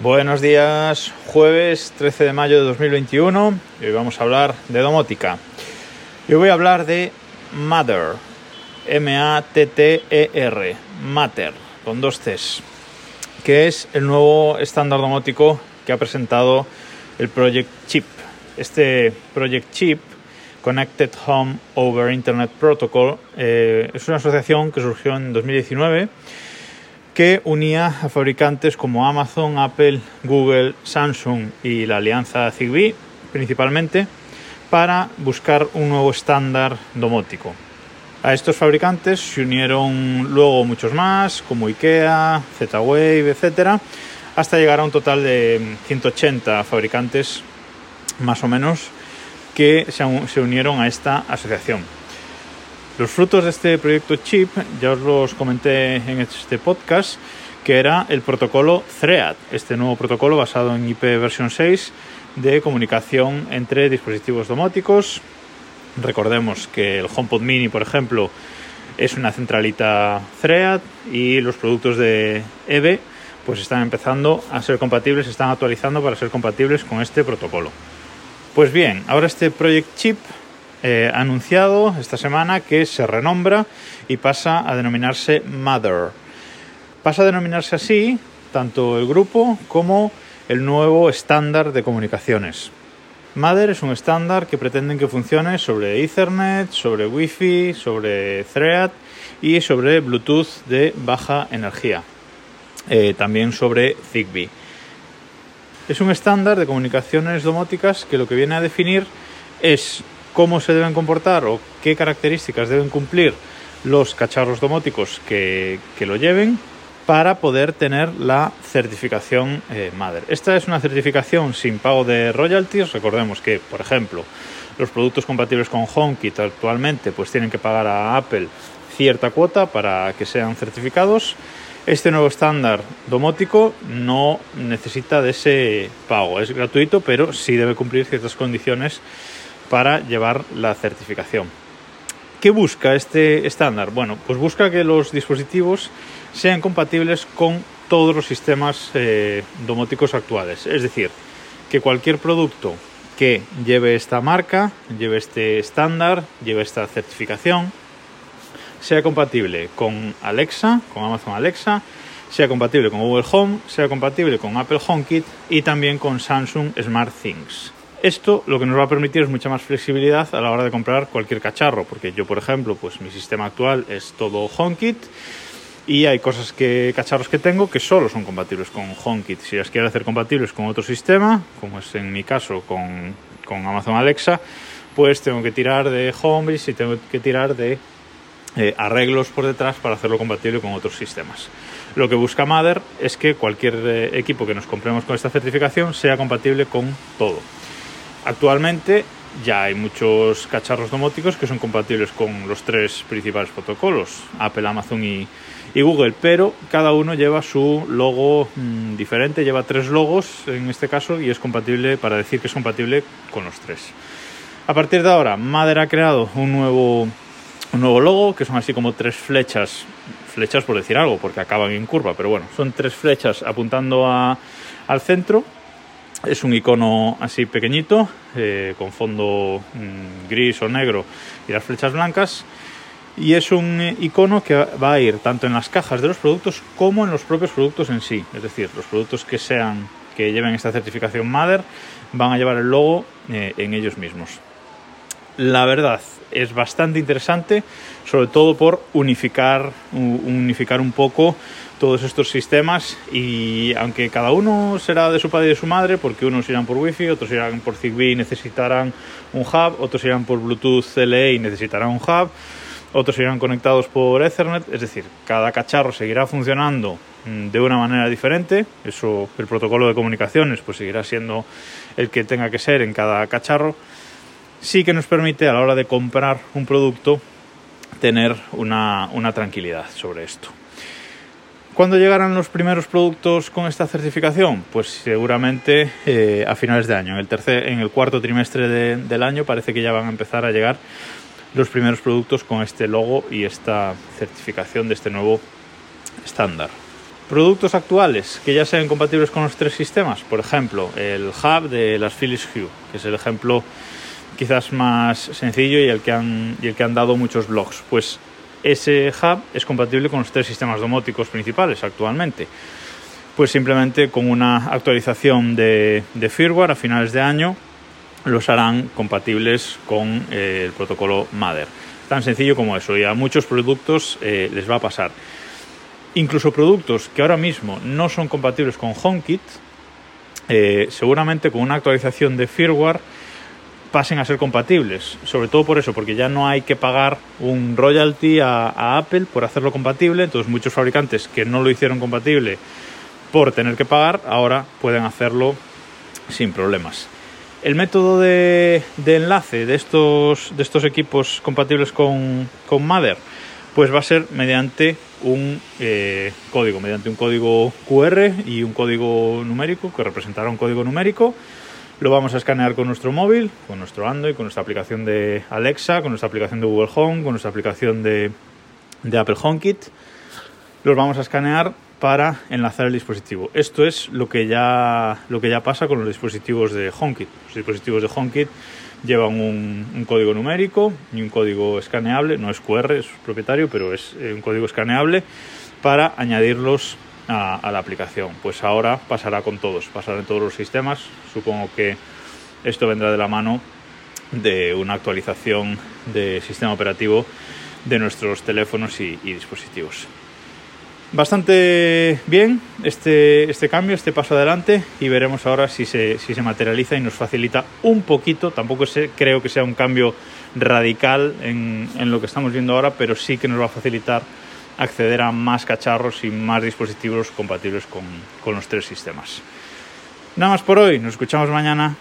Buenos días, jueves 13 de mayo de 2021 y hoy vamos a hablar de domótica. Yo voy a hablar de Matter, M-A-T-T-E-R, Matter, con dos Cs, que es el nuevo estándar domótico que ha presentado el Project Chip. Este Project Chip, Connected Home Over Internet Protocol, eh, es una asociación que surgió en 2019 que unía a fabricantes como Amazon, Apple, Google, Samsung y la alianza Zigbee principalmente para buscar un nuevo estándar domótico. A estos fabricantes se unieron luego muchos más, como IKEA, Z-Wave, etc., hasta llegar a un total de 180 fabricantes más o menos que se unieron a esta asociación. Los frutos de este proyecto Chip ya os los comenté en este podcast, que era el protocolo Thread, este nuevo protocolo basado en IP versión 6 de comunicación entre dispositivos domóticos. Recordemos que el HomePod Mini, por ejemplo, es una centralita Thread y los productos de EVE pues están empezando a ser compatibles, están actualizando para ser compatibles con este protocolo. Pues bien, ahora este Project Chip eh, anunciado esta semana que se renombra y pasa a denominarse Mother. Pasa a denominarse así tanto el grupo como el nuevo estándar de comunicaciones. Mother es un estándar que pretenden que funcione sobre Ethernet, sobre Wi-Fi, sobre Thread y sobre Bluetooth de baja energía. Eh, también sobre Zigbee. Es un estándar de comunicaciones domóticas que lo que viene a definir es cómo se deben comportar o qué características deben cumplir los cacharros domóticos que, lo lleven para poder tener la certificación eh, Mother. Esta es una certificación sin pago de royalties. Recordemos que, por ejemplo, los productos compatibles con HomeKit actualmente pues tienen que pagar a Apple cierta cuota para que sean certificados. Este nuevo estándar domótico no necesita de ese pago, es gratuito, pero sí debe cumplir ciertas condiciones para llevar la certificación. ¿Qué busca este estándar? Bueno, pues busca que los dispositivos sean compatibles con todos los sistemas eh, domóticos actuales. Es decir, que cualquier producto que lleve esta marca, lleve este estándar, lleve esta certificación, sea compatible con Alexa, con Amazon Alexa, sea compatible con Google Home, sea compatible con Apple HomeKit y también con Samsung SmartThings. Esto lo que nos va a permitir es mucha más flexibilidad a la hora de comprar cualquier cacharro, porque yo, por ejemplo, pues mi sistema actual es todo HomeKit y hay cosas que cacharros que tengo que solo son compatibles con HomeKit. Si las quiero hacer compatibles con otro sistema, como es en mi caso con, Amazon Alexa, pues tengo que tirar de Homebridge y tengo que tirar de eh, arreglos por detrás para hacerlo compatible con otros sistemas. Lo que busca Mother es que cualquier eh, equipo que nos compremos con esta certificación sea compatible con todo. Actualmente ya hay muchos cacharros domóticos que son compatibles con los tres principales protocolos, Apple, Amazon y, Google, pero cada uno lleva su logo mm, diferente, lleva tres logos en este caso y es compatible para decir que es compatible con los tres. A partir de ahora, Mader ha creado un nuevo, un nuevo logo que son así como tres flechas, flechas por decir algo, porque acaban en curva, pero bueno, son tres flechas apuntando al centro es un icono así pequeñito, eh, con fondo mm, gris o negro y las flechas blancas. Y es un eh, icono que va a ir tanto en las cajas de los productos como en los propios productos en sí. Es decir, los productos que sean que lleven esta certificación Mother van a llevar el logo eh, en ellos mismos. La verdad es bastante interesante, sobre todo por unificar, unificar un poco todos estos sistemas y aunque cada uno será de su padre y de su madre, porque unos irán por Wi-Fi, otros irán por Zigbee y necesitarán un hub, otros irán por Bluetooth LE y necesitarán un hub, otros irán conectados por Ethernet, es decir, cada cacharro seguirá funcionando mm, de una manera diferente, eso el protocolo de comunicaciones pues seguirá siendo el que tenga que ser en cada cacharro, sí que nos permite a la hora de comprar un producto tener una, una tranquilidad sobre esto. ¿Cuándo llegarán los primeros productos con esta certificación? Pues seguramente eh, a finales de año. En el, tercer, en el cuarto trimestre del año parece que ya van a empezar a llegar los primeros productos con este logo y esta certificación de este nuevo estándar. Productos actuales que ya sean compatibles con los tres sistemas, por ejemplo, el hub de las Philips Hue, que es el ejemplo quizás más sencillo y el que han, y el que han dado muchos blogs. Pues ese hub es compatible con los tres sistemas domóticos principales actualmente. Pues simplemente con una actualización de, firmware a finales de año los harán compatibles con eh, el protocolo Mother. Tan sencillo como eso, y a muchos productos eh, les va a pasar. Incluso productos que ahora mismo no son compatibles con HomeKit, eh, seguramente con una actualización de firmware pasen a ser compatibles. Sobre todo por eso, porque ya no hay que pagar un royalty a, Apple por hacerlo compatible. Entonces muchos fabricantes que no lo hicieron compatible por tener que pagar, ahora pueden hacerlo sin problemas. El método de, de enlace de estos, de estos equipos compatibles con, con Mother pues va a ser mediante un eh, código, mediante un código QR y un código numérico que representará un código numérico. Lo vamos a escanear con nuestro móvil, con nuestro Android, con nuestra aplicación de Alexa, con nuestra aplicación de Google Home, con nuestra aplicación de, de Apple HomeKit. Los vamos a escanear para enlazar el dispositivo. Esto es lo que ya, lo que ya pasa con los dispositivos de HomeKit. Los dispositivos de HomeKit llevan un, un, código numérico y un código escaneable, no es QR, es propietario, pero es eh, un código escaneable para añadirlos a, la aplicación. Pues ahora pasará con todos, pasará en todos los sistemas. Supongo que esto vendrá de la mano de una actualización de sistema operativo de nuestros teléfonos y, y dispositivos bastante bien este, este cambio, este paso adelante y veremos ahora si se, si se materializa y nos facilita un poquito, tampoco sé, creo que sea un cambio radical en, en, lo que estamos viendo ahora, pero sí que nos va a facilitar acceder a más cacharros y más dispositivos compatibles con, con los tres sistemas. Nada más por hoy, nos escuchamos mañana.